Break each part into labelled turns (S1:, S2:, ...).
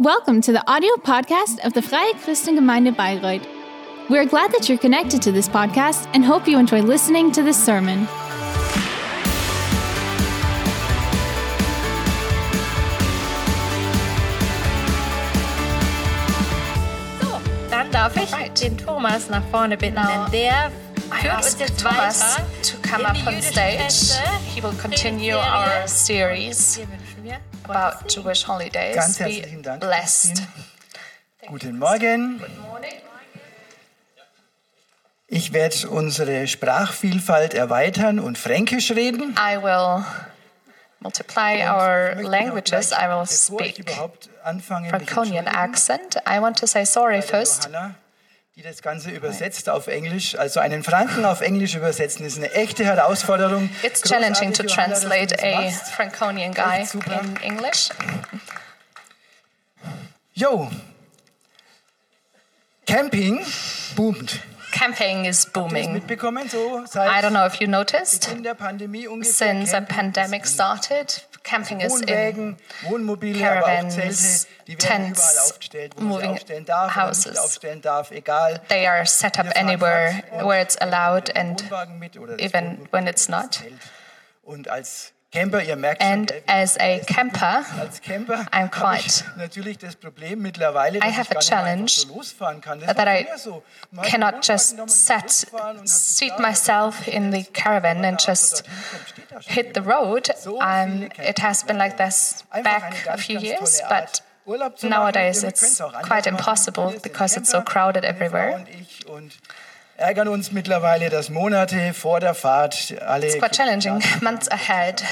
S1: Welcome to the audio podcast of the Freie Christengemeinde Bayreuth. We are glad that you're connected to this podcast and hope you enjoy listening to this sermon.
S2: So, dann darf ich den Thomas nach vorne bitten, denn der
S3: I
S2: führt
S3: ask
S2: uns jetzt
S3: Thomas
S2: weiter
S3: to come up on stage. He will continue our series
S2: Hier wünschen wir
S3: about. Jewish holidays.
S4: Ganz
S3: Be
S4: herzlichen Dank,
S3: blessed.
S4: Christine. Guten Morgen. Ich werde unsere Sprachvielfalt erweitern und Fränkisch reden.
S3: I will multiply our languages. I will speak Franconian accent. I want to say sorry first.
S4: Die das Ganze übersetzt auf Englisch. Also einen Franken auf Englisch übersetzen ist eine echte Herausforderung.
S3: It's challenging to translate a. Franconian guy in English.
S4: Jo, Camping boomt.
S3: Camping is booming. I don't know if you noticed. Since the pandemic started, camping is in
S4: Wohnmobile,
S3: caravans,
S4: Zelte,
S3: tents,
S4: aufgestellt, wo man sie
S3: moving houses.
S4: darf, egal.
S3: They are set up anywhere where it's allowed and
S4: Wohnwagen mit oder das
S3: even when it's not.
S4: Zelt. Und als Camper, ihr merkt
S3: And as a camper, I'm quite-
S4: natürlich das Problem mittlerweile, dass
S3: I have a challenge
S4: so kann. Das
S3: that I
S4: so. Man hat den
S3: cannot just set,
S4: losfahren und hat
S3: seat myself in the caravan and just hit the road. Um, it has been like this back a few years, but nowadays it's quite impossible because it's so crowded everywhere.
S4: Ärgern uns mittlerweile, dass Monate vor der Fahrt alle
S3: It's quite challenging. Months ahead,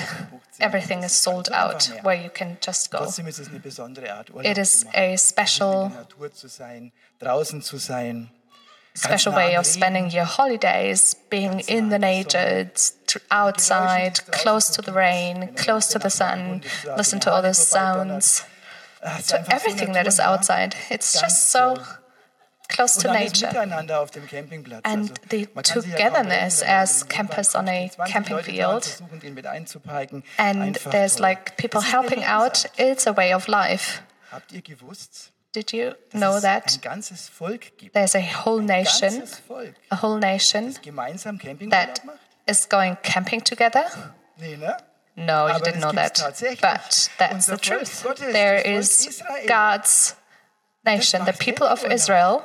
S3: everything is sold out where you can just go.
S4: Trotzdem ist es eine besondere Art, Urlaub
S3: It is a special
S4: Natur zu sein, draußen zu sein.
S3: special way of spending your holidays, being in the nature, t- outside, close to the rain, close to the sun, listen to all the sounds,
S4: Ah,
S3: to everything that is outside. It's just so. Close to nature.
S4: miteinander auf dem Campingplatz.
S3: And the
S4: man kann sich ja kaum
S3: togetherness
S4: reden, wenn man
S3: as campers on a
S4: kommt, stehen 20
S3: camping
S4: Leute da und
S3: field.
S4: versuchen, den mit einzuparken.
S3: And there's like people
S4: Das ist eine
S3: helping out. It's a way of life.
S4: Habt ihr gewusst,
S3: Did you know that
S4: ein ganzes Volk gibt?
S3: there's a whole nation, a whole nation that is going camping together? No, you didn't know that. But that's the truth.
S4: There is
S3: There
S4: das Volk
S3: is
S4: Israel.
S3: God's nation, the people of Israel,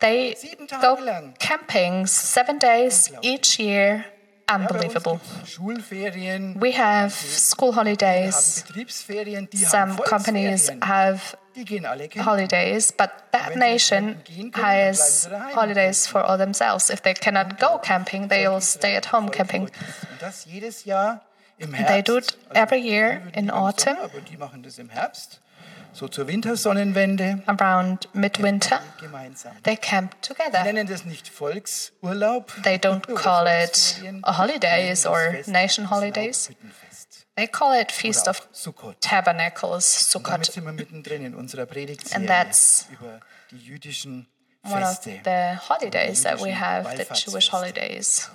S3: they go camping seven days each year. Unbelievable. We have school holidays. Some companies have holidays, but that nation has holidays for all themselves. If they cannot go camping, they'll stay at home camping.
S4: Gottes. Und das jedes Jahr im Herbst.
S3: They do it every year in autumn.
S4: Sommer, aber die machen das im Herbst. So zur Wintersonnenwende
S3: Around midwinter, they camp together.
S4: nennen das nicht Volksurlaub.
S3: They don't call it holidays or nation holidays. They call it Feast of. Tabernacles, Sukkot.
S4: sind wir mittendrin in unserer Predigtserie
S3: And that's
S4: über die jüdischen
S3: One of the holidays that we have, the Jewish holidays.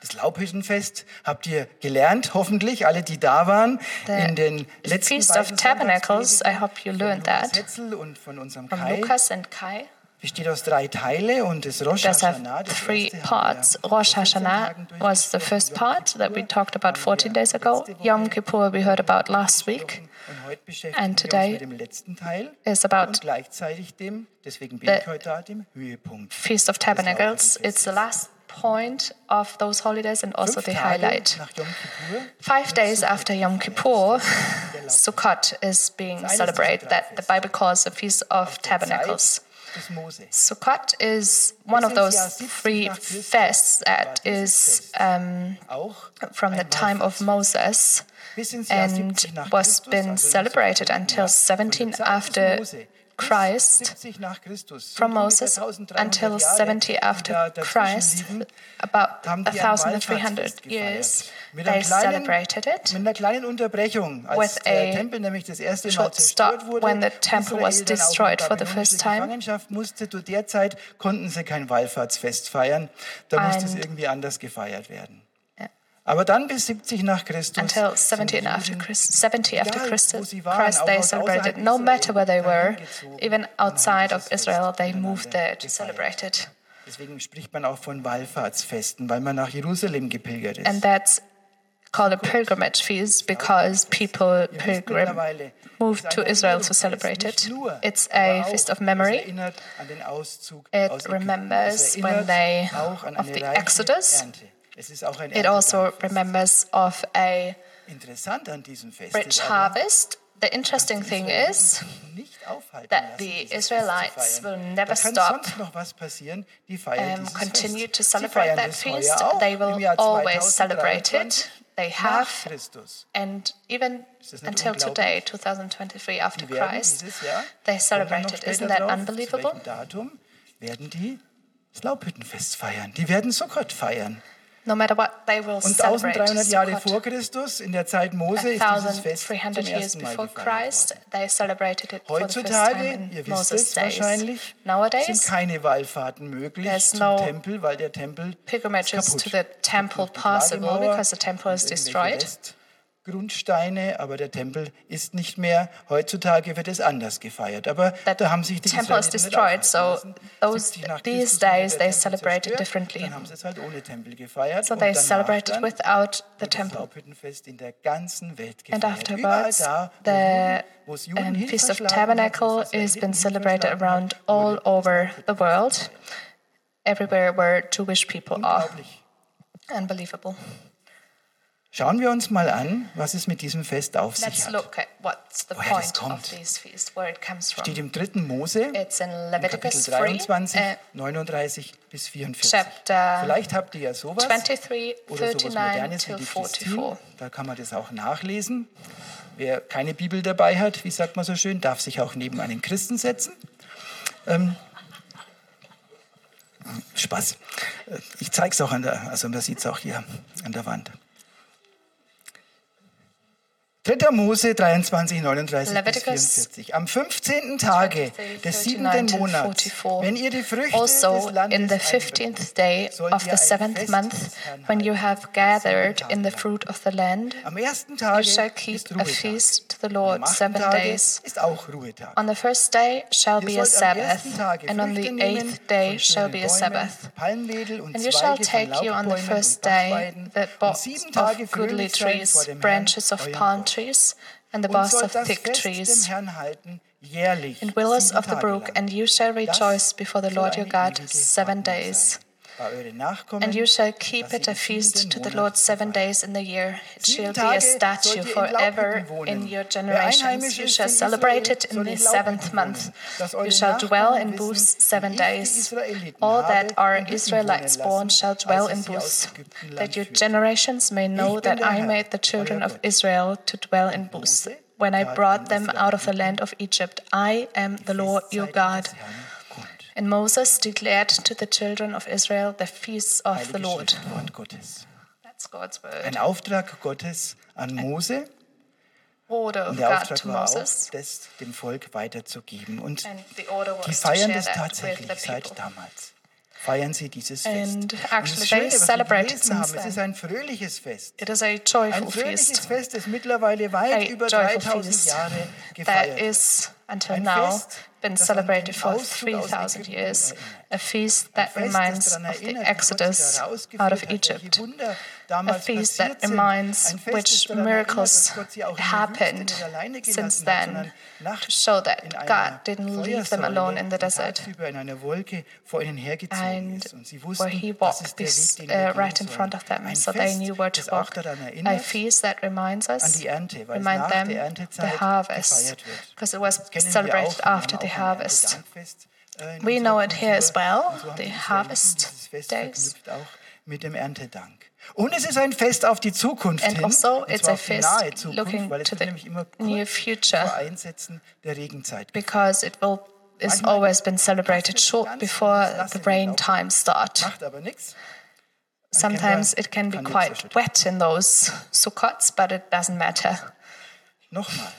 S4: Das Laubhüttenfest habt ihr gelernt, hoffentlich, alle, die da waren,
S3: The
S4: in den letzten
S3: Feast of Tabernacles, I hope you learned
S4: Lukas
S3: that
S4: und von unserem
S3: From
S4: Kai.
S3: Lucas and Kai.
S4: Besteht aus drei Teile und das Rosh Hashanah, das
S3: three parts. Rosh
S4: 14
S3: Hashanah was the first part that we talked about
S4: Kippur
S3: 14 days ago. Yom Kippur we heard about last week.
S4: Und
S3: And today is about
S4: und
S3: the. Feast of Tabernacles. It's the last point of those holidays and also the highlight.
S4: nach Yom Kippur.
S3: Five days after Yom Kippur, Sukkot is being celebrated, that the Bible calls the Feast of Tabernacles. Sukkot is one of those three fests that is um, from the time of Moses
S4: Bis ins Jahr
S3: and was been celebrated until
S4: weit, ja, von
S3: 17
S4: der Zeit des
S3: after Christ, from Moses until 70 after Christ, about 1300 years, they celebrated it with a short stop when the temple was destroyed for the first time.
S4: konnten sie kein Wallfahrtsfest feiern, da musste es irgendwie anders gefeiert werden. Aber dann bis 70 nach Christus
S3: Until
S4: sind
S3: 70 after, Christ, 70 after Christus, Christ, they celebrated. No matter where they were, even
S4: gezogen und haben
S3: outside of Israel, they moved there to celebrate it.
S4: Deswegen spricht man auch von Wallfahrtsfesten, weil man nach Jerusalem gepilgert ist.
S3: And that's called a pilgrimage feast because people pilgrim moved to Israel to celebrate it. It's a feast of memory.
S4: erinnert an den Auszug
S3: It remembers when they- of the Exodus.
S4: Ernte. Es ist auch ein
S3: It also remembers of a
S4: Interessant an diesem Fest
S3: rich harvest. The interesting thing is that the Israelites will never stop,
S4: sonst noch was passieren. Die feiern
S3: um, continue to celebrate that feast. They will always celebrate it. They have, and even
S4: Ist das nicht
S3: until today, 2023, after Christ, they
S4: kommt dann noch
S3: celebrate it. Isn't that unbelievable?
S4: Zu welchem Datum werden die das Laubhüttenfest feiern? Die werden Sukkot feiern.
S3: No matter what, they will
S4: Und
S3: celebrate
S4: 1300 Jahre vor Christus, in der Zeit Mose, ist dieses Fest zum
S3: 1300 years
S4: ersten Mal
S3: Christ,
S4: Heutzutage, ihr wisst es wahrscheinlich, sind
S3: Nowadays,
S4: keine Wallfahrten möglich zum
S3: no
S4: Tempel, weil der Tempel ist kaputt.
S3: to the temple possible because the temple is destroyed.
S4: Westgrundsteine, aber der Tempel ist nicht mehr. Heutzutage wird es anders gefeiert. Aber
S3: That
S4: da haben sich die
S3: temple is destroyed, so those-
S4: 70 nach
S3: these days they
S4: Tempel
S3: celebrate it differently.
S4: Dann haben sie es halt ohne Tempel gefeiert.
S3: So
S4: und
S3: they celebrated
S4: dann
S3: without the temple.
S4: In der ganzen Welt
S3: And
S4: gefeiert. Überall
S3: afterwards,
S4: da, wo
S3: the
S4: wo
S3: um, Feast of Tabernacle has been celebrated around all over the world, everywhere where Jewish people are. Unbelievable.
S4: Schauen wir uns mal an, was es mit diesem Fest auf sich
S3: Let's
S4: hat.
S3: look at what's the
S4: Woher
S3: point of
S4: kommt.
S3: these feasts, where it comes from.
S4: Steht im 3. Mose,
S3: It's in
S4: in Kapitel
S3: 3,
S4: 23,
S3: uh,
S4: 39 bis 44.
S3: chapter
S4: Vielleicht habt ihr ja sowas
S3: 23,
S4: oder sowas
S3: 39
S4: Modernes wie die Christine.
S3: 44.
S4: Da kann man das auch nachlesen. Wer keine Bibel dabei hat, wie sagt man so schön, darf sich auch neben einen Christen setzen. Ähm, Spaß. Ich zeige es auch an der, also man sieht es auch hier an der Wand. 3. Mose 23, 39
S3: Leviticus
S4: bis 44. Am 15. Tage
S3: 23,
S4: des
S3: 39
S4: siebenten Monats,
S3: 44.
S4: wenn ihr die Früchte
S3: Also,
S4: des Landes
S3: in the
S4: einbringt,
S3: 15th day of
S4: ihr
S3: the seventh month,
S4: des
S3: when you have gathered in the fruit of the land,
S4: Am ersten
S3: you
S4: Tage
S3: shall keep a feast to the Lord seven days.
S4: ist auch Ruhetag.
S3: On the first day shall be a Sabbath, and on the eighth day shall be a Sabbath. And you shall take you on the first day the boughs
S4: Tage
S3: of goodly trees, branches of palm. Trees, and the boughs of thick trees,
S4: Herrn halten, jährlich,
S3: and willows of the brook, and you shall rejoice before the Lord your God seven days.
S4: Sein. Bei euren Nachkommen,
S3: And you shall keep it a feast to the Lord seven days in the year. It shall be a
S4: Tage
S3: statute
S4: sollt ihr in
S3: forever in your generations. You shall celebrate it in the seventh month. You shall dwell in booths seven days. All that are Israelites born shall dwell in
S4: ich sie aus
S3: booths, that your generations may know that I made the children of Israel to dwell in booths. When I brought them out of the land of Egypt, I am the Lord your God. And Moses declared to the children of Israel the feasts of the Lord.
S4: Wort Gottes.
S3: That's God's word.
S4: Ein Auftrag Gottes an Mose
S3: Order of
S4: und der
S3: God
S4: Auftrag
S3: to
S4: war auch,
S3: Moses.
S4: das dem Volk weiterzugeben. Und
S3: And the order
S4: die
S3: was to
S4: feiern
S3: share
S4: das
S3: that with
S4: tatsächlich
S3: the
S4: seit damals. Feiern sie dieses Fest.
S3: And
S4: Und
S3: actually
S4: das
S3: they
S4: Schöne, was wir gelesen haben, es ist ein fröhliches Fest.
S3: It is a
S4: Ein
S3: joyful
S4: fröhliches
S3: feast.
S4: Fest, das mittlerweile weit
S3: A
S4: über
S3: joyful
S4: 3000
S3: feast
S4: Jahre
S3: that
S4: gefeiert wird.
S3: is until
S4: Ein
S3: now
S4: Fest,
S3: been
S4: das an den
S3: celebrated for 3000 years. A feast that reminds of the
S4: erinnert, wie Gott sie
S3: Exodus out of Egypt. A feast that reminds which
S4: das daran erinnert,
S3: miracles
S4: dass Gott sie auch in der Wüste
S3: happened since then to show that God didn't leave them alone in the desert.
S4: tagsüber in einer Wolke vor ihnen hergezogen
S3: and
S4: ist. Und sie
S3: where he walked
S4: ist der
S3: bes-
S4: Weg, den wir
S3: uh, right in front of them, so they knew where to walk. A feast that reminds us,
S4: an die Ernte, weil es
S3: remind them the harvest, because it was
S4: Das kennen wir
S3: celebrated after the harvest.
S4: Äh,
S3: We know it here as well,
S4: Und so haben
S3: the harvest days.
S4: mit dem Erntedank. Und es ist ein Fest auf die Zukunft
S3: And
S4: hin,
S3: also it's a feast
S4: nahe Zukunft,
S3: looking
S4: weil es
S3: to
S4: wird
S3: the
S4: nämlich immer
S3: near future.
S4: vor Einsetzen der Regenzeit
S3: because it will is always been celebrated short before the rain times start.
S4: Macht aber nichts.
S3: Sometimes it can be quite wet in those sukkots, but it doesn't matter.
S4: Nochmal,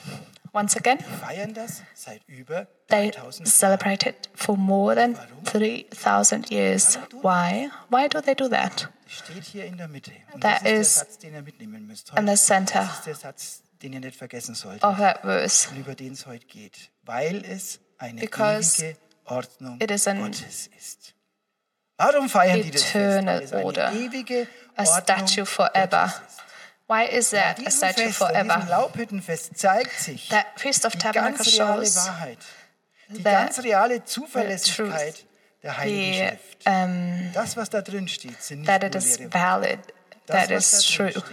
S3: Once again,
S4: wir feiern das seit über
S3: they
S4: 3000 Jahren.
S3: celebrate it for more than 3,000 years. Why? Why do they do that?
S4: Die steht hier in der Mitte. Und
S3: That
S4: das ist der
S3: is
S4: Satz, den ihr mitnehmen müsst
S3: in the center
S4: Das ist der Satz, den ihr nicht vergessen solltet.
S3: of that verse.
S4: Und über den es heute geht. Weil es eine
S3: Because
S4: ewige Ordnung
S3: it is an
S4: Gottes ist. Warum feiern die das Fest?
S3: eternal
S4: Weil es eine
S3: order, A statue forever.
S4: Gottes ist.
S3: Why is that a statue
S4: diesem
S3: forever?
S4: Laubhüttenfest zeigt sich
S3: That Feast of
S4: die
S3: Tabernacles
S4: ganz reale
S3: shows
S4: Wahrheit, die ganz reale Zuverlässigkeit der Heiligen
S3: the,
S4: Schrift.
S3: um,
S4: Das, was da drin steht, sind nicht
S3: that it is valid,
S4: Das,
S3: that is true,
S4: steht,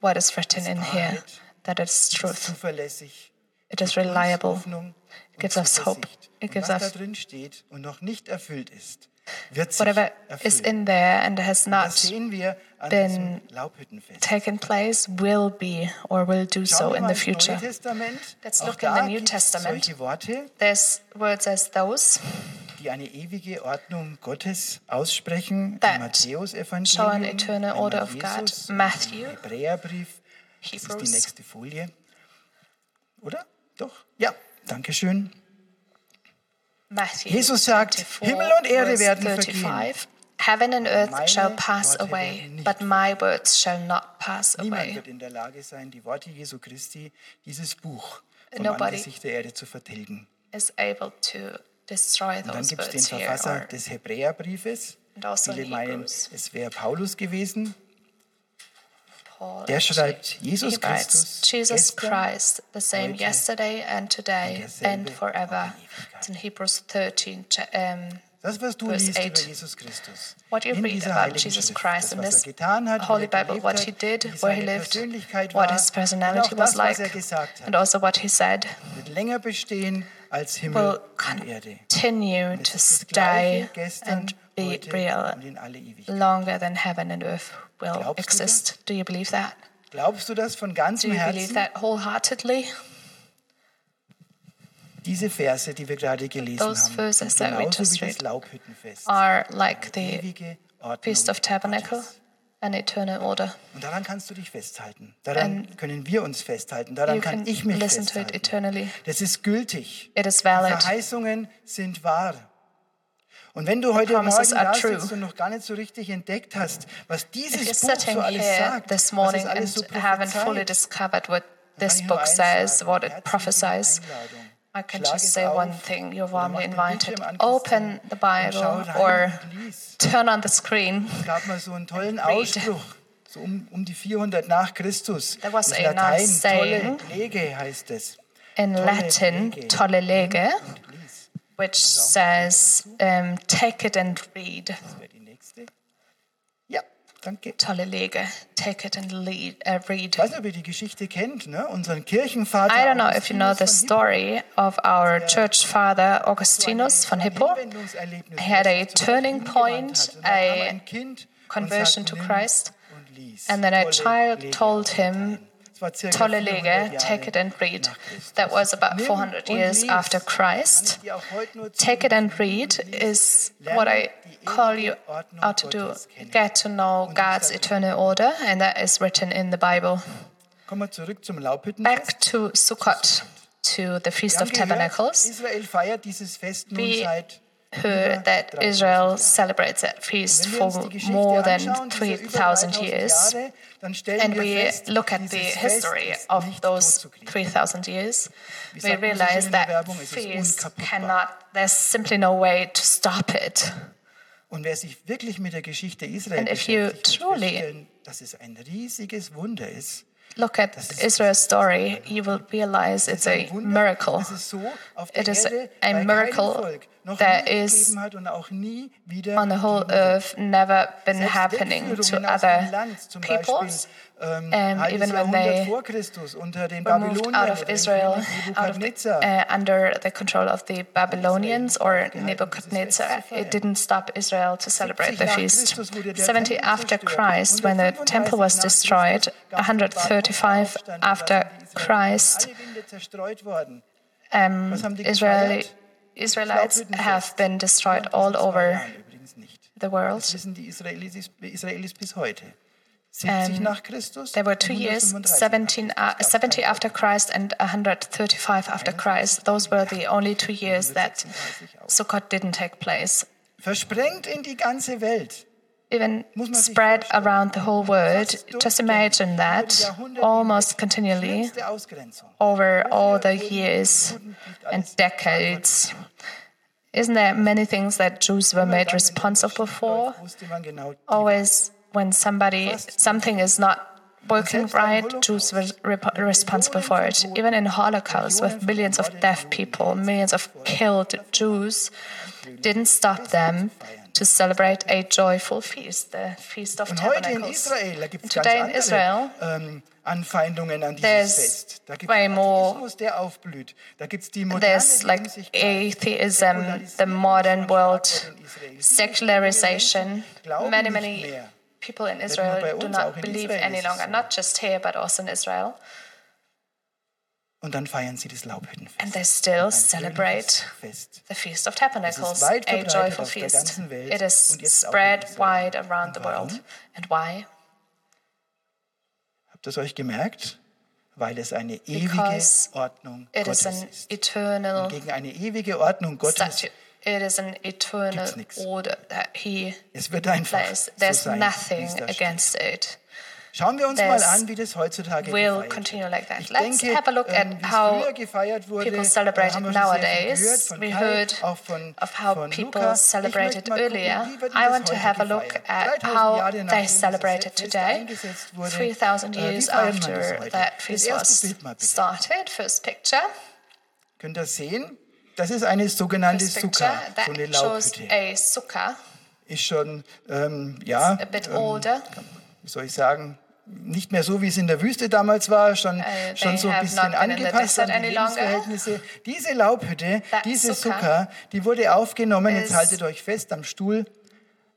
S3: what is written in here, that it is truth.
S4: zuverlässig.
S3: It is reliable.
S4: Hoffnung und
S3: gives us hope. It gives
S4: was
S3: us-
S4: da drin steht und noch nicht erfüllt ist, wird sich
S3: Whatever is in there and has not been taken place will be or will do so in the future. Let's look in the New Testament. There's words as those
S4: die eine ewige Ordnung Gottes aussprechen.
S3: That
S4: Im Matthäus-Evangelium,
S3: eternal order of God. Matthew,
S4: Hebräerbrief. Das ist die
S3: Hebrews.
S4: nächste Folie. Oder? Doch? Ja, danke schön.
S3: Matthew
S4: Jesus sagt,
S3: 24,
S4: Himmel und Erde werden
S3: 35. Heaven and earth
S4: Meine
S3: shall pass
S4: Worte
S3: away, but my words shall not pass
S4: Niemand
S3: away.
S4: wird in der Lage sein, die Worte Jesu Christi, dieses Buch vom
S3: Nobody
S4: Angesicht der Erde zu vertilgen.
S3: Is able to destroy
S4: Und dann
S3: those
S4: gibt es den. Verfasser des Hebräerbriefes.
S3: Also
S4: Viele
S3: in
S4: meinen, es wäre Paulus gewesen.
S3: Paul
S4: Der schreibt, Jesus
S3: he writes, Jesus Christ, the same yesterday and today and forever.
S4: in
S3: It's in Hebrews 13. cha- Um,
S4: Das, was du
S3: Verse
S4: liest über
S3: eight.
S4: Jesus Christus,
S3: what you
S4: in
S3: read
S4: dieser
S3: about Jesus
S4: Schrift,
S3: Christ in this
S4: er hat,
S3: Holy
S4: er
S3: Bible, what he did, where he lived, what his personality was like,
S4: er gesagt
S3: and also what he said,
S4: wird länger bestehen als Himmel
S3: will continue to stay and be real longer than heaven and earth will
S4: Glaubst du das?
S3: exist. Do you believe that?
S4: Glaubst du das von
S3: Do
S4: ganzem
S3: you believe
S4: Herzen?
S3: that wholeheartedly?
S4: Diese Verse, die wir gerade gelesen
S3: Those
S4: haben,
S3: verses
S4: sind
S3: that we just
S4: wie das
S3: read. Are like the Feast of Tabernacle and eternal order.
S4: Und daran kannst du dich festhalten. Daran
S3: And
S4: können wir uns festhalten. Daran
S3: You
S4: kann ich mich
S3: listen to it
S4: festhalten.
S3: eternally.
S4: Das ist gültig.
S3: It is
S4: Die. Verheißungen sind wahr. Und wenn du heute Morgen da sitzt und noch gar nicht so richtig entdeckt hast, was
S3: If
S4: dieses Buch so alles sagt,
S3: this
S4: was
S3: morning
S4: es alles so
S3: and haven't fully
S4: prophezeit,
S3: discovered what this
S4: kann ich nur
S3: book says,
S4: sagen,
S3: what it prophesies. I can just say one thing. You're warmly invited. Open the Bible or turn on the screen.
S4: Es gab mal so einen tollen
S3: read.
S4: Ausspruch, so um, um die 400 nach Christus.
S3: There was a nice
S4: tolle
S3: saying.
S4: Lege heißt es.
S3: In Latin,
S4: Lege.
S3: tolle lege,
S4: Und lies.
S3: Which says, um, take it and read.
S4: Das wäre die nächste. Ja, danke.
S3: Tolle lege, take it and lead, uh, read.
S4: Ich weiß nicht, ob ihr die Geschichte kennt, ne? unseren Kirchenvater.
S3: I don't know if you know the story of our church father Augustinus von Hippo. He had a turning point,
S4: hingewandt hat. Und da kam
S3: a
S4: ein Kind und
S3: conversion to Christ. And then a child told him,
S4: Das war circa
S3: Tolle Lege, take it and read. That was about 400 years after Christ.
S4: dir auch heute nur
S3: Take it and read is what I call you out to do. Get to know God's
S4: ist da drin.
S3: eternal order, and that is written in the Bible.
S4: Kommen wir zurück zum Laubhüttenfest.
S3: Back to Sukkot, to the Feast of Tabernacles.
S4: Israel feiert dieses Fest nun
S3: We heard that Israel celebrates that feast for
S4: uns die Geschichte
S3: more than
S4: anschauen, diese über
S3: 3,000
S4: 3000
S3: years,
S4: Jahre, dann stellen
S3: and we look at the history of those 3,000 years, we
S4: sagt man so schön
S3: realize that
S4: Werbung, es ist
S3: feast cannot, there's simply no way to stop it.
S4: Und wer sich wirklich mit der Geschichte Israel
S3: And if you truly- Look at Israel's story, you will realize it's a miracle. It is a miracle that is on the whole earth never been happening to other peoples. Um, even when they
S4: vor unter den
S3: were moved out of Israel out of the, uh, under the control of the Babylonians or Nebuchadnezzar.
S4: dieses Fest zu feiern.
S3: It didn't stop Israel to celebrate the feast.
S4: Christus wurde der
S3: 70 after. Christ, when the temple was destroyed,
S4: Christus gab es den
S3: 135 after
S4: da sind die Israeliten
S3: Christ,
S4: Alle Winde zerstreut worden.
S3: um,
S4: Was haben die
S3: Israeli. Israelites have been destroyed all over
S4: Jahren übrigens nicht.
S3: the world.
S4: Wissen die Israelis, Israelis bis heute. 70 nach Christus.
S3: There were two years,
S4: 135
S3: 17, uh, 70 after Christ and 135 after Christ. Those were the only two years that Sukkot didn't take place.
S4: Versprengt in die ganze Welt.
S3: even
S4: Muss man sich
S3: spread around the whole world. Just imagine that almost continually over all the years and decades. Isn't there many things that Jews were made responsible for?
S4: Wusste man genau, die
S3: Always, when somebody something is not working right, Jews were rep- responsible for it. Even in Holocaust, with millions of deaf people, millions of killed Jews, didn't stop them to celebrate a joyful feast, the Feast of Tabernacles.
S4: Israel,
S3: And today in Israel,
S4: ähm, Anfeindungen an dieses
S3: there's
S4: Fest. Da gibt
S3: way more-
S4: Atheismus, der aufblüht. Da gibt es die moderne
S3: there's like atheism, the modern world,
S4: Staat in Israel. Viele
S3: secularization. Many, many. People in Israel do not believe
S4: Israel
S3: any longer,
S4: so.
S3: not just here, but also in Israel.
S4: Und dann feiern sie das Laubhüttenfest.
S3: And they still celebrate the Feast of Tabernacles, a joyful feast. It is
S4: und
S3: spread wide around the
S4: Und warum?
S3: world. And why?
S4: Habt ihr es euch gemerkt? Weil es eine ewige
S3: Because
S4: Ordnung Gottes ist.
S3: eternal
S4: Gegen eine ewige Ordnung Gottes,
S3: statute. It is an eternal order that He
S4: es wird einfach
S3: plays.
S4: so
S3: There's
S4: sein,
S3: nothing
S4: es da steht.
S3: against it.
S4: Schauen wir uns mal
S3: There's-
S4: an, wie das heutzutage
S3: will continue like that.
S4: Ich
S3: Let's
S4: denke,
S3: have a look ähm, at
S4: ähm, es
S3: how
S4: wurde,
S3: people
S4: äh,
S3: celebrate it
S4: wir schon sehr viel
S3: nowadays. We heard
S4: von,
S3: of how
S4: von
S3: people
S4: Luca.
S3: Celebrated
S4: mal
S3: earlier. I want to have a look at how they celebrated today, 3,000
S4: äh,
S3: years after that feast was
S4: mal
S3: started. First picture.
S4: Könnt ihr sehen? Das ist eine sogenannte. Sukkah, so eine Laubhütte. Ist schon, ähm, ja,
S3: a bit
S4: ähm, wie soll ich sagen, nicht mehr so, wie es in der Wüste damals war, schon,
S3: Uh,
S4: schon so ein bisschen angepasst an die. Lebensverhältnisse. Diese Laubhütte,
S3: That
S4: diese
S3: Sukkah,
S4: die wurde aufgenommen, jetzt haltet euch fest, am Stuhl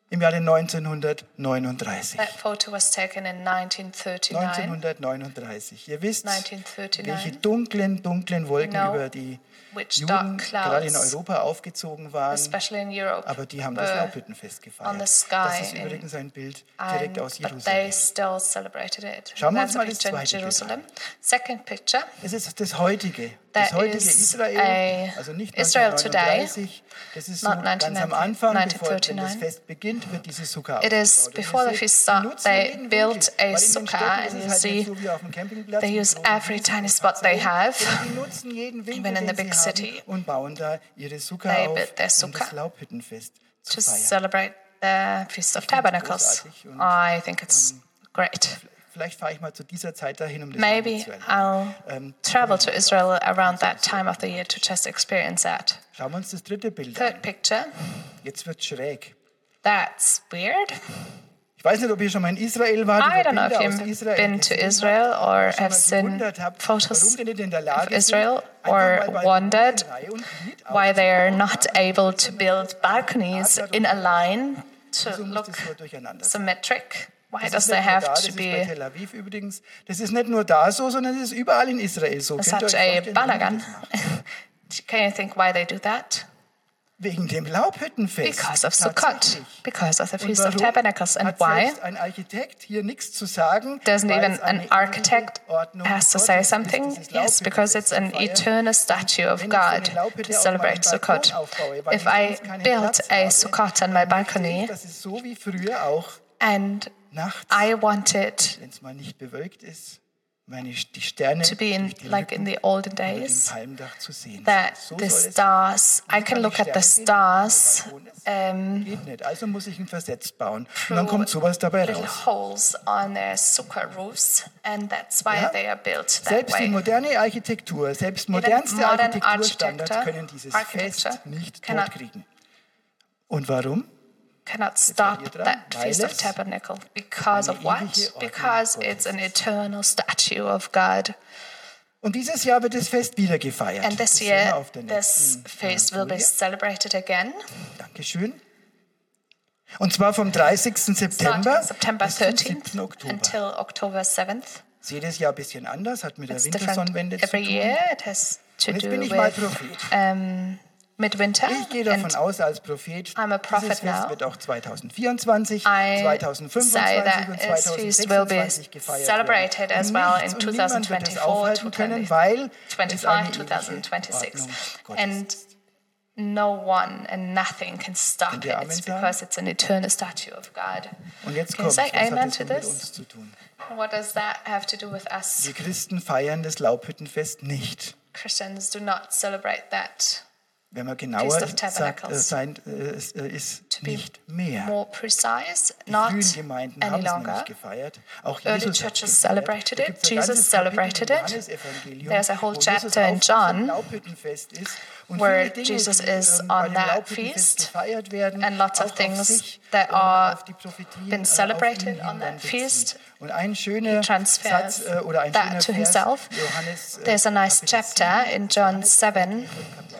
S4: im Jahre 1939.
S3: That photo was taken in 1939.
S4: 1939. Ihr wisst,
S3: 1939.
S4: welche dunklen, dunklen Wolken
S3: You know
S4: über die Juden
S3: dark
S4: gerade in
S3: clouds,
S4: Europa aufgezogen waren.
S3: especially in Europe,
S4: Aber die haben das
S3: were
S4: Laubhüttenfest gefeiert.
S3: on the sky
S4: das ist
S3: in-
S4: übrigens ein Bild direkt
S3: Um,
S4: aus
S3: but they
S4: Jerusalem.
S3: still celebrated it.
S4: Schauen wir
S3: That's
S4: uns
S3: a
S4: mal das
S3: picture in
S4: zweite Bild
S3: Jerusalem. Second picture.
S4: Es ist das heutige,
S3: That
S4: das heutige
S3: is
S4: Israel,
S3: a-
S4: also nicht
S3: Israel today,
S4: 1939. Das ist so
S3: not
S4: ganz am Anfang, bevor wenn das
S3: 1939.
S4: Fest beginnt, wird diese Sukkah
S3: It is
S4: aufgebaut. Und
S3: before
S4: ihr
S3: the
S4: seht,
S3: feast
S4: die
S3: start,
S4: nutzen
S3: they
S4: jeden
S3: built
S4: Winkel,
S3: a
S4: weil in den
S3: sukkah
S4: Städten
S3: and
S4: ist es
S3: you
S4: halt
S3: see
S4: nicht so wie auf dem Campingplatz
S3: they
S4: mit
S3: use
S4: großen
S3: every
S4: Wiesen
S3: tiny
S4: und
S3: spot they
S4: Parzeln,
S3: have,
S4: sondern die nutzen jeden Winkel,
S3: even in the
S4: den
S3: big
S4: sie
S3: city.
S4: und bauen da ihre Sukkah
S3: They built their
S4: um
S3: sukkah
S4: das Laubhüttenfest
S3: to celebrate the Feast of Tabernacles. I think it's great.
S4: Vielleicht fahre ich mal zu dieser Zeit dahin, um das
S3: Maybe
S4: zu.
S3: I'll
S4: Ähm,
S3: travel to Israel around that time of the year to just experience that.
S4: Schauen wir uns das dritte Bild
S3: Third picture.
S4: Jetzt wird schräg.
S3: That's weird.
S4: Ich weiß nicht, ob ihr schon mal in Israel wart.
S3: I don't know if you've
S4: Israel
S3: been to Israel or have seen photos
S4: warum die nicht in der Lage
S3: of Israel or
S4: einfach mal bei
S3: wondered
S4: einer Reihe und Glied
S3: why they are not able to build balconies in a line to look
S4: das so durcheinander sein?
S3: symmetric. Why does they have to
S4: das ist bei
S3: be
S4: Tel Aviv übrigens. Das ist nicht nur da so, sondern es ist überall in Israel so.
S3: Such a
S4: vorstellen, warum die
S3: balagan? Can you think why they do that?
S4: Wegen dem Laubhüttenfest.
S3: Because of Sukkot, because of the Feast of Tabernacles. And why?
S4: selbst ein Architekt hier zu sagen?
S3: Doesn't even an architect has to say something? Yes, because it's an eternal statue of
S4: Wenn ich so eine
S3: God to celebrate Sukkot. If I built a Sukkot on my
S4: dann möchte ich,
S3: balcony
S4: dass es so wie früher auch
S3: and I wanted
S4: wenn es mal nicht bewölkt ist, meine, die Sterne
S3: to be in
S4: durch die
S3: like in
S4: Lücken
S3: the olden
S4: über dem
S3: days
S4: Palmdach zu sehen
S3: that
S4: sind. So
S3: the
S4: soll es
S3: stars I
S4: kann
S3: can
S4: ich
S3: look at the
S4: Sterne sehen,
S3: stars
S4: wenn der Balkon ist.
S3: um,
S4: Geht nicht, also muss ich ihn versetzt bauen. Und dann
S3: through
S4: kommt sowas dabei
S3: little
S4: raus.
S3: holes on their sukkah roofs and that's why
S4: Ja.
S3: they are built that
S4: Selbst die
S3: way.
S4: moderne Architektur, selbst modernste
S3: modern
S4: Architekturstandards
S3: architecture-
S4: können dieses
S3: architecture
S4: Fest nicht
S3: cannot-
S4: totkriegen. Und warum?
S3: Cannot stop that Feast of Tabernacle because of what? Because it's an eternal statue of God.
S4: Und dieses Jahr wird das Fest wieder gefeiert.
S3: And this year, this feast will be celebrated again,
S4: Dankeschön. Und zwar vom 30.
S3: starting
S4: September
S3: September
S4: bis zum
S3: 13th
S4: 7. Oktober.
S3: until October 7th.
S4: Ist jedes Jahr ein bisschen anders, hat mit der Wintersonnenwende zu
S3: every
S4: tun.
S3: year. It has to do
S4: bin ich mal
S3: with
S4: Prophet.
S3: um, midwinter.
S4: Ich gehe davon aus als Prophet,
S3: I'm a prophet now.
S4: wird auch 2024,
S3: I
S4: 2025
S3: say that
S4: und
S3: this feast will be
S4: 2026 gefeiert
S3: celebrated
S4: werden.
S3: as well in
S4: und niemand wird
S3: 2024,
S4: aufhalten können, weil
S3: 25,
S4: ewige
S3: 2026.
S4: Ordnung Gottes
S3: And no one and nothing can stop it. It's because it's an eternal statue of God.
S4: Und jetzt
S3: Can you
S4: kommt,
S3: say amen to this?
S4: uns zu tun?
S3: What does that have to do with us?
S4: Die Christen feiern das Laubhüttenfest nicht.
S3: Christians do not celebrate that.
S4: Wenn man genauer sagt, äh, sein, äh, es, äh, ist
S3: be
S4: nicht mehr.
S3: More precise,
S4: Die
S3: not
S4: frühen Gemeinden
S3: any
S4: haben es
S3: longer.
S4: nämlich gefeiert. Auch
S3: Early
S4: Jesus
S3: churches
S4: gefeiert.
S3: celebrated it. Jesus
S4: ganzes Kapitel im
S3: celebrated it. There's a whole chapter in John
S4: Laubhüttenfest ist und
S3: where Jesus is
S4: ähm,
S3: on that feast and lots of things that are
S4: auf die Prophetien,
S3: been
S4: äh,
S3: celebrated on that feast.
S4: Und ein schöner
S3: transfers
S4: Satz äh, oder ein
S3: that
S4: schöner
S3: to
S4: Vers,
S3: himself.
S4: Johannes, äh,
S3: There's a nice chapter
S4: 7,
S3: in John 7,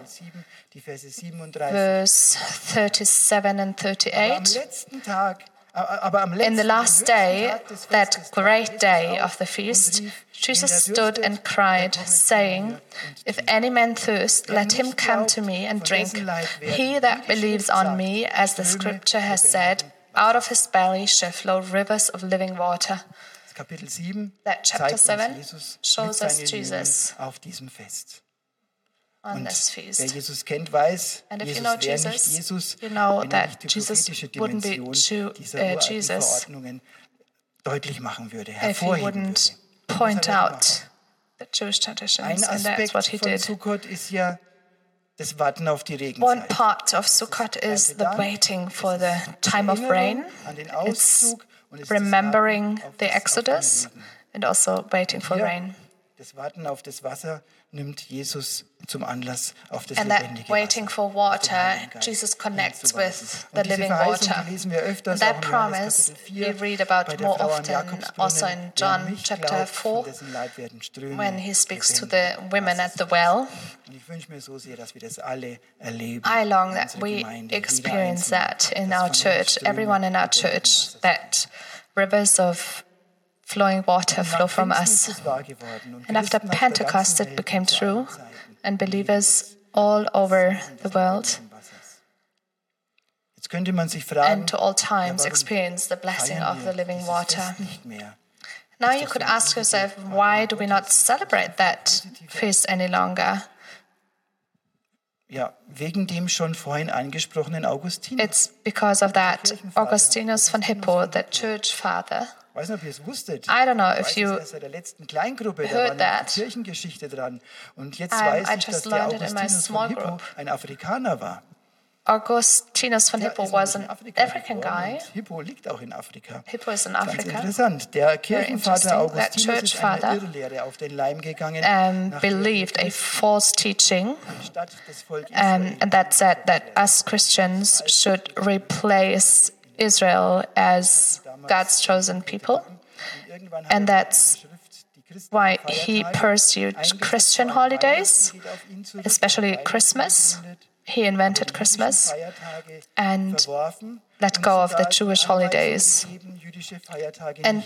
S4: 7, die Verse 37.
S3: verse 37 and
S4: Aber am
S3: 38.
S4: letzten Tag, äh, aber am
S3: In the last day, that great day of the feast, Jesus stood and cried, saying, If any man thirst, let him come to me and drink. He that believes on me, as the scripture has said, out of his belly shall flow rivers of living water.
S4: Das Kapitel 7
S3: That chapter
S4: zeigt uns
S3: 7
S4: Jesus
S3: shows us Jesus On this
S4: wer
S3: feast.
S4: Jesus kennt, weiß,
S3: And if you
S4: Jesus
S3: know
S4: wäre nicht
S3: Jesus,
S4: Jesus,
S3: you know that Jesus wouldn't be
S4: dieser
S3: uh, Jesus
S4: deutlich machen würde,
S3: If he
S4: hervorheben
S3: wouldn't
S4: würde.
S3: point
S4: er
S3: out the Jewish
S4: Ein
S3: traditions, and that's what he
S4: von
S3: did.
S4: Sukkot ist ja das Warten auf die
S3: One
S4: Regenzeit.
S3: part of Sukkot is the waiting for the time of rain. It's remembering the Exodus and also waiting for rain.
S4: Das Warten auf das Wasser nimmt Jesus zum Anlass auf das
S3: And that waiting for water, Jesus connects with the living water.
S4: die lesen wir öfters
S3: And that
S4: auch in Johannes
S3: promise we read about more often also in John chapter 4,
S4: dessen Leib werden Ströme
S3: when he speaks to the women at the well.
S4: Und ich wünsche mir so sehr, dass wir das alle erleben.
S3: I long that we experience that in our church, everyone in our church, that rivers of flowing water flow from us.
S4: ist es wahr geworden. Und
S3: And after
S4: Christen auf der ganzen
S3: Pentecost, it became true, and believers all over the world
S4: Wassers. Jetzt könnte man sich fragen,
S3: and to all times experience the blessing of the living water.
S4: Fest nicht mehr.
S3: Now you could ask yourself, why do we not celebrate that feast any longer?
S4: Ja, wegen dem schon vorhin angesprochenen Augustinus.
S3: It's because of that Augustinus von Hippo, the church father.
S4: Ich weiß nicht, ob ihr es wusstet.
S3: I don't know
S4: ich
S3: if
S4: weiß
S3: you
S4: es seit der letzten Kleingruppe, da war die Kirchengeschichte dran. Und jetzt
S3: Um,
S4: weiß
S3: I
S4: ich,
S3: just
S4: dass der
S3: learned it in my
S4: Augustinus
S3: small
S4: von Hippo
S3: group.
S4: ein Afrikaner war.
S3: Augustinus von Hippo
S4: ist
S3: was an
S4: Afrika
S3: African guy.
S4: Hippo liegt auch in Afrika.
S3: Hippo is in
S4: Ganz
S3: Africa.
S4: interessant. Der
S3: interesting.
S4: Kirchenvater Augustinus
S3: church
S4: ist einer
S3: father,
S4: Irrlehre auf den Leim gegangen,
S3: Um, believed a false teaching, um, that said that us Christians should replace Israel as God's chosen people. And that's Why he pursued Christian holidays, especially Christmas. He invented Christmas and let go of the Jewish holidays.
S4: gegeben, jüdische Feiertage
S3: And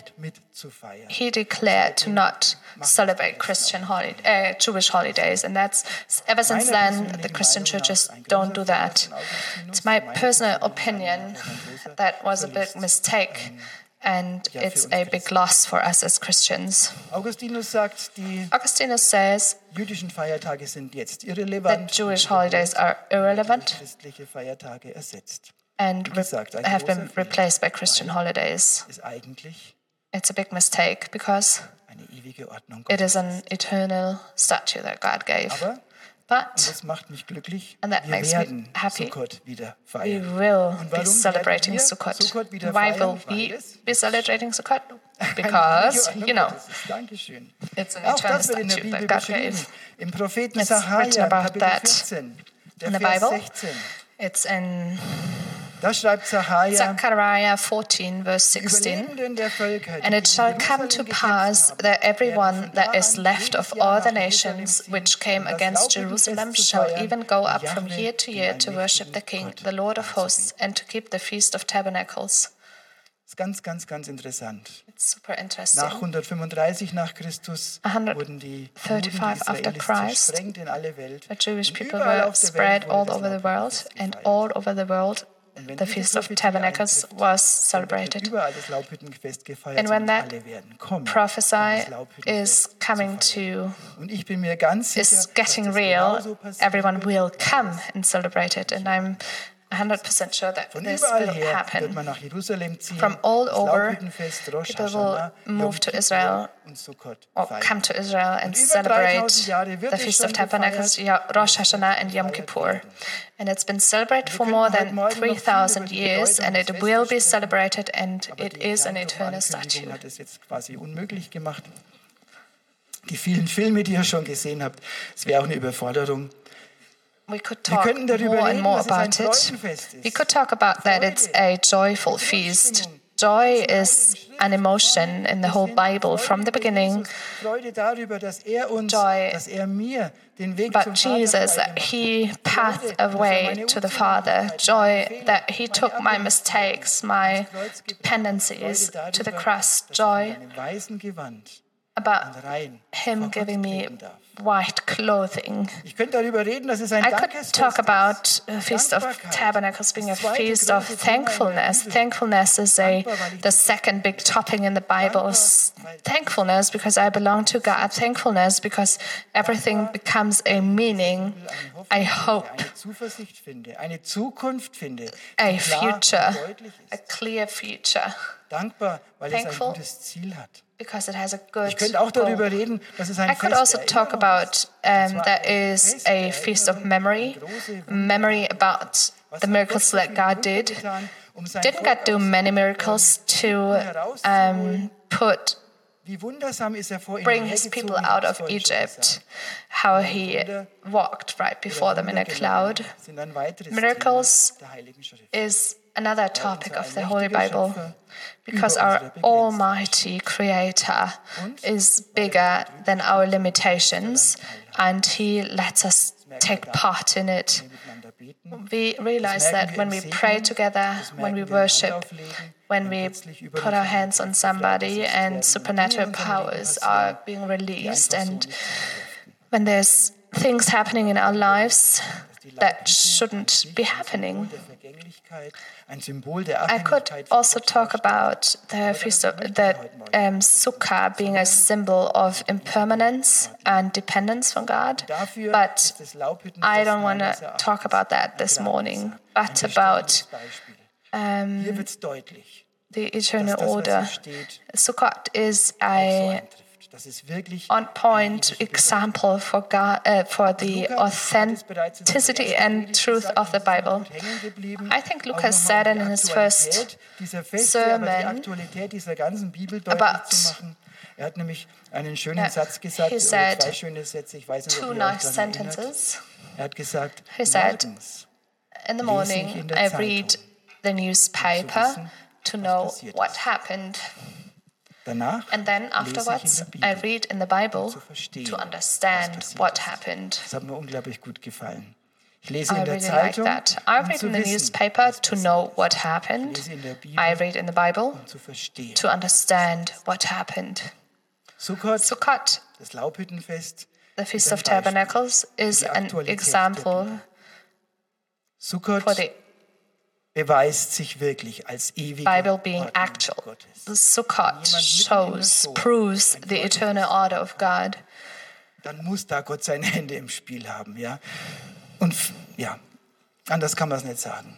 S3: he declared to not celebrate Christian holi- uh, Jewish holidays, and that's ever since then the Christian churches don't do that. It's my personal opinion that was a big mistake, and it's a big loss for us as Christians.
S4: Augustinus sagt,
S3: Augustinus says
S4: jüdischen Feiertage sind jetzt
S3: that Jewish holidays are irrelevant
S4: christliche Feiertage ersetzt.
S3: And have been replaced by Christian holidays. It's a big mistake because
S4: eine ewige Ordnung
S3: it an eternal statue that God gave. But
S4: das macht mich glücklich,
S3: And that makes me happy. We will be celebrating Sukkot. Why will we be celebrating Sukkot? Because, you know,
S4: Gottes ist. Dankeschön.
S3: it's an eternal
S4: das wird in der
S3: statue that God gave. It's written about that
S4: 14, der
S3: in the Bible.
S4: 16.
S3: It's in
S4: Da schreibt
S3: Zechariah 14, verse 16.
S4: Überlebenden der Völker, die
S3: And it shall come to pass that everyone that is left of all the nations which came against Jerusalem shall even go up from year to year to worship the King, the Lord of hosts, and to keep the Feast of Tabernacles.
S4: Ganz, ganz, ganz interessant.
S3: It's super interesting.
S4: Nach 135 nach Christus
S3: 135
S4: wurden die Juden Israelis
S3: Christ,
S4: in alle Welt.
S3: The Jewish people were spread all over the world, and all over the world the Feast of Tabernacles was celebrated. And when that prophecy is coming to, is getting real, everyone will come and celebrate it. And I'm 100% sure that this will happen. From all over, people will move to Israel or come to Israel and celebrate the Feast of Tabernacles, Rosh Hashanah, and Yom Kippur. And it's been celebrated for more than 3,000 years, and it will be celebrated, and it is an eternal statue.
S4: Die vielen Filme, die ihr schon gesehen habt, es wäre auch eine Überforderung.
S3: We could talk more and more about it. We could talk about that it's a joyful feast. Joy is an emotion in the whole Bible from the beginning. Joy about Jesus, that He passed away to the Father. Joy that He took my mistakes, my dependencies to the cross. Joy about Him giving me white clothing. I could talk about a Feast of Tabernacles being a feast of thankfulness. Thankfulness is a the second big topic in the Bible. Thankfulness because I belong to God. Thankfulness because everything becomes a meaning, a hope, a future, a clear future. Thankful because it has a good
S4: ich könnte auch darüber reden, dass es ein
S3: I could also talk about um, that is a feast of memory, memory about the miracles that God did. Didn't God do many miracles to um, put bring his people out of Egypt, how he walked right before them in a cloud. Miracles is another topic of the Holy Bible because our Almighty Creator is bigger than our limitations and He lets us take part in it. We realize that when we pray together, when we worship, when we put our hands on somebody and supernatural powers are being released, and when there's things happening in our lives that shouldn't be happening. I could also talk about the feast of the um, Sukkah being a symbol of impermanence and dependence from God, but I don't want to talk about that this morning, but about um, the eternal order. Sukkot is a on point example for, God, uh, for the authenticity and truth of the Bible. I think Lucas said in his first sermon about
S4: Er hat nämlich einen schönen Satz gesagt,
S3: he said
S4: zwei schöne Sätze, ich weiß nicht,
S3: two
S4: ob ihr
S3: nice
S4: euch daran
S3: sentences.
S4: erinnert. Er hat gesagt,
S3: He said, In the morning, I read the
S4: um zu
S3: newspaper to know what happened. And then afterwards, I read in the Bible
S4: um
S3: to understand what happened.
S4: Das hat mir unglaublich gut gefallen. Ich lese
S3: I really like that. I
S4: um
S3: read in the newspaper to know what happened.
S4: Ich lese in der Bibel,
S3: I read in the Bible
S4: um
S3: to understand what happened.
S4: Sukkot,
S3: Sukkot,
S4: das Laubhüttenfest,
S3: the Feast of Tabernacles, is an example for the
S4: beweist sich wirklich als ewige
S3: Bible being
S4: Ordnung
S3: actual.
S4: Gottes.
S3: The Sukkot shows, proves the eternal order of God.
S4: Dann muss da Gott seine Hände im Spiel haben, ja. Und ja, anders kann man es nicht sagen.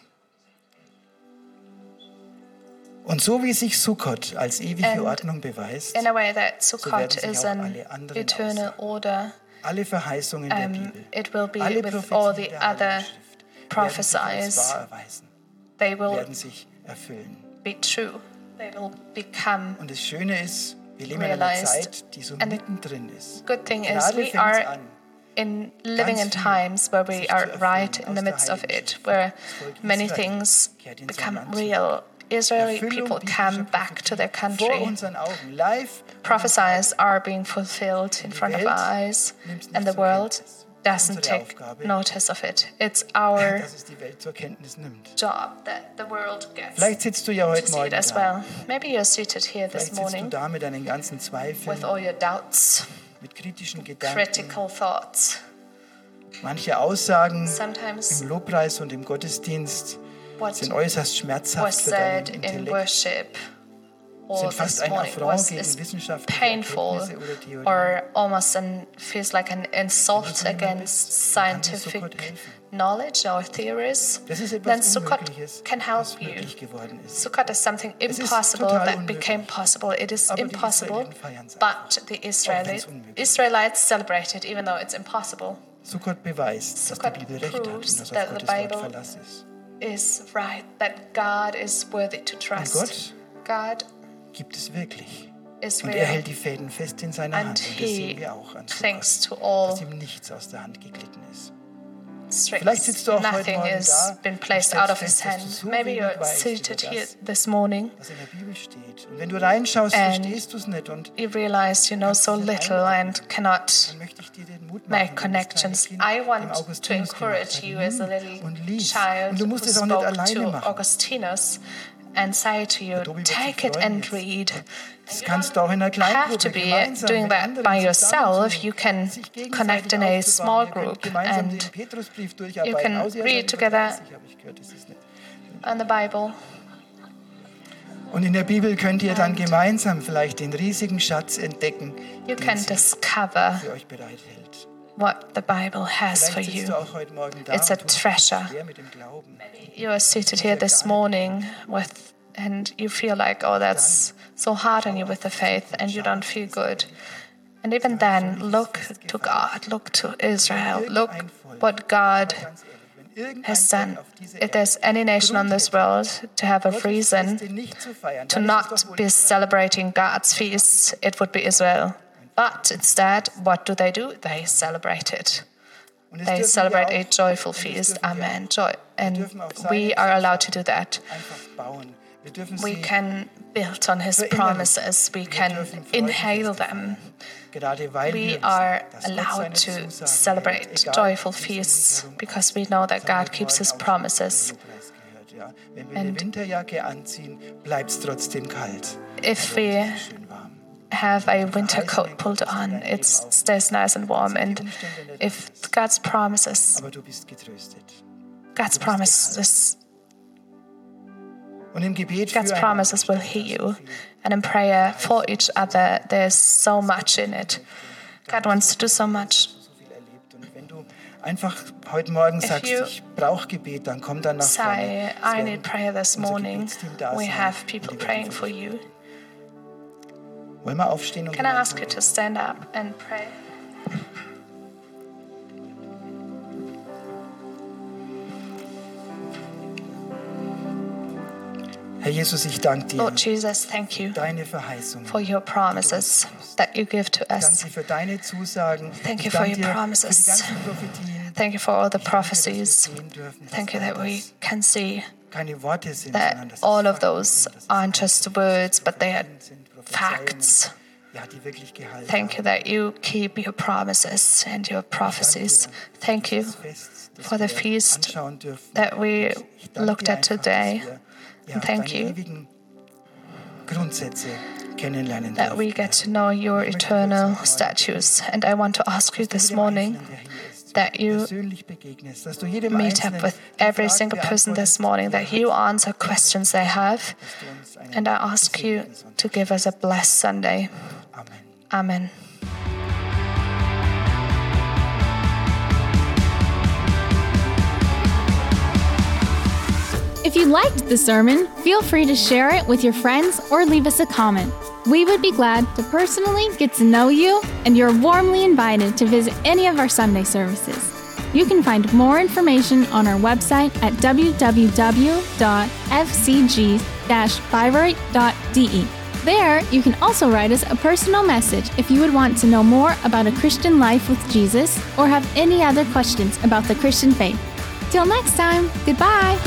S4: Und so wie sich Sukkot als ewige
S3: And
S4: Ordnung beweist,
S3: In a way that Sukkot
S4: sich
S3: is an eternal
S4: Aussagen.
S3: order,
S4: alle Verheißungen der
S3: um,
S4: Bibel,
S3: it will be
S4: alle
S3: with all the
S4: der
S3: other
S4: Heiligen
S3: They will
S4: werden sich erfüllen.
S3: be true. They will become.
S4: Und das Schöne ist, wir leben in einer
S3: Realized.
S4: Zeit, die so
S3: And the
S4: mittendrin ist.
S3: Good thing is we are
S4: an.
S3: in living in times where we are right in the midst of it, where many things
S4: kehrt in sein
S3: become real. Israeli people come back to their country.
S4: unseren Augen, live.
S3: Prophecies are being fulfilled in front of our eyes, and the world. Doesn't take
S4: Aufgabe,
S3: notice of it. It's our
S4: Dass es die Welt zur Kenntnis nimmt.
S3: job that the world gets
S4: Vielleicht sitzt du ja
S3: to
S4: heute
S3: see it as well. Maybe you're seated here this morning
S4: da mit deinen ganzen
S3: with all your doubts,
S4: mit kritischen Gedanken.
S3: critical thoughts.
S4: Manche Aussagen
S3: Sometimes
S4: im Lobpreis und im Gottesdienst sind äußerst schmerzhaft für deinen
S3: said
S4: Intellekt,
S3: worship or this morning was
S4: gegen
S3: is
S4: wissenschaftliche
S3: painful or almost an, feels like an insult
S4: Wenn du jemand
S3: against
S4: bist, dann kann dir Sukkot
S3: scientific knowledge or theories, then Sukkot can help you.
S4: möglich geworden ist.
S3: Sukkot is something impossible that became possible. It is impossible, but the Israeli,
S4: wenn's unmöglich ist.
S3: Israelites celebrate it even though it's impossible.
S4: Sukkot beweist,
S3: Sukkot
S4: die Bibel recht hat und
S3: proves that the Bible Is right that God is worthy to trust. God
S4: Gibt es wirklich.
S3: is
S4: Und er hält die Fäden fest in seiner
S3: And
S4: Hand. Und das
S3: he
S4: sehen wir auch an
S3: thanks all
S4: dass ihm nichts aus der Hand geglitten ist. Vielleicht sitzt du auch heute
S3: Nothing
S4: Morgen
S3: has
S4: da
S3: been placed out of his hand.
S4: so
S3: Maybe you're seated
S4: über
S3: here
S4: das,
S3: this morning.
S4: was in der Bibel steht. Und wenn du reinschaust, verstehst du es nicht. Und
S3: You realize you know so little and cannot make
S4: das
S3: connections. I want to encourage you as a little child
S4: Und du musst es auch nicht alleine machen.
S3: Augustinus and say to you,
S4: Tobi wird sich
S3: take it
S4: freuen
S3: and
S4: jetzt.
S3: read.
S4: Das kannst du auch in einer
S3: have to
S4: Kleingruppe
S3: be
S4: gemeinsam
S3: doing
S4: mit
S3: that
S4: anderen
S3: by yourself.
S4: zusammenzunehmen,
S3: You can
S4: sich gegenseitig
S3: connect in a
S4: aufzubauen.
S3: small
S4: Ihr könnt
S3: group
S4: gemeinsam
S3: and
S4: den Petrusbrief
S3: you
S4: durcharbeiten.
S3: can
S4: Außer ihr
S3: read
S4: seid über
S3: together
S4: 30, habe ich gehört, das ist nicht.
S3: on the Bible.
S4: Und in der Bibel könnt ihr dann gemeinsam vielleicht den riesigen Schatz entdecken,
S3: You
S4: den
S3: can
S4: sie
S3: discover
S4: für euch bereithält.
S3: What the Bible has for you.
S4: du auch heute Morgen da
S3: It's a
S4: und tust dich
S3: treasure.
S4: schwer mit dem Glauben.
S3: You are seated here this morning with, and you feel like, oh, that's so hard on you with the faith, and you don't feel good. And even then, look to God, look to Israel, look what God
S4: Ganz ehrlich, wenn irgendein
S3: has done. If there's any nation on this world to have a reason
S4: Gottesfeste nicht zu feiern,
S3: to
S4: dann ist es
S3: not be celebrating God's feasts, it would be Israel. But instead, what do they do? They celebrate it. They celebrate a joyful feast. Amen. Joy. And
S4: dürfen auf seine
S3: we are allowed to do that.
S4: Einfach bauen. Wir dürfen
S3: We can build on His promises. We can inhale them.
S4: Gerade weil wir
S3: We are allowed to celebrate joyful
S4: wie es uns
S3: feasts because we know that
S4: Das haben wir
S3: God keeps His promises.
S4: im Lobpreis gehört, ja. Wenn wir
S3: And-
S4: eine Winterjacke anziehen, bleibt es trotzdem kalt.
S3: If we. Have a winter coat pulled on, it stays nice and warm. And if God's promises,
S4: Aber du bist getröstet.
S3: God's promises,
S4: Und im Gebet
S3: God's promises will heal you. And in prayer for each other, there's so much in it. God wants to do so much.
S4: so viel erlebt. Und wenn du einfach heute Morgen
S3: If
S4: sagst, ich brauche Gebet, dann komm dann nach
S3: Say,
S4: vorne. Es
S3: I need prayer this morning. We have people praying for you.
S4: Wollen wir aufstehen und
S3: Can I ask you to stand up and pray?
S4: Herr Jesus, ich danke dir.
S3: Lord Jesus, thank you
S4: Deine Verheißung.
S3: for your promises that you give to
S4: Ich danke
S3: us.
S4: für deine Zusagen.
S3: Thank you for your
S4: dir für die
S3: promises. Thank you for all the
S4: Ich danke dir, dass wir
S3: prophecies.
S4: sehen dürfen, dass
S3: Thank you that we can see
S4: keine Worte sind,
S3: that
S4: sondern dass es
S3: all of those
S4: sind, dass es
S3: aren't just words, but they are facts.
S4: Ja, die wirklich gehalten
S3: Thank you that you keep your promises and your prophecies. Thank you
S4: Das Fest, das
S3: for the feast that we looked at today.
S4: dass wir, ja,
S3: And thank you
S4: ewigen Grundsätze kennenlernen
S3: that we get to know your eternal statutes. And I want to ask you this morning
S4: Einzelnen, der hier ist,
S3: that you
S4: persönlich begegnest, dass du jedem
S3: meet up with every single person this morning, that you answer questions they have.
S4: dass du uns einen
S3: And I ask you to give us a blessed Sunday.
S4: Amen.
S3: Amen.
S1: If you liked the sermon, feel free to share it with your friends or leave us a comment. We would be glad to personally get to know you, and you're warmly invited to visit any of our Sunday services. You can find more information on our website at www.fcg-bayreuth.de. There, you can also write us a personal message if you would want to know more about a Christian life with Jesus or have any other questions about the Christian faith. Till next time, goodbye!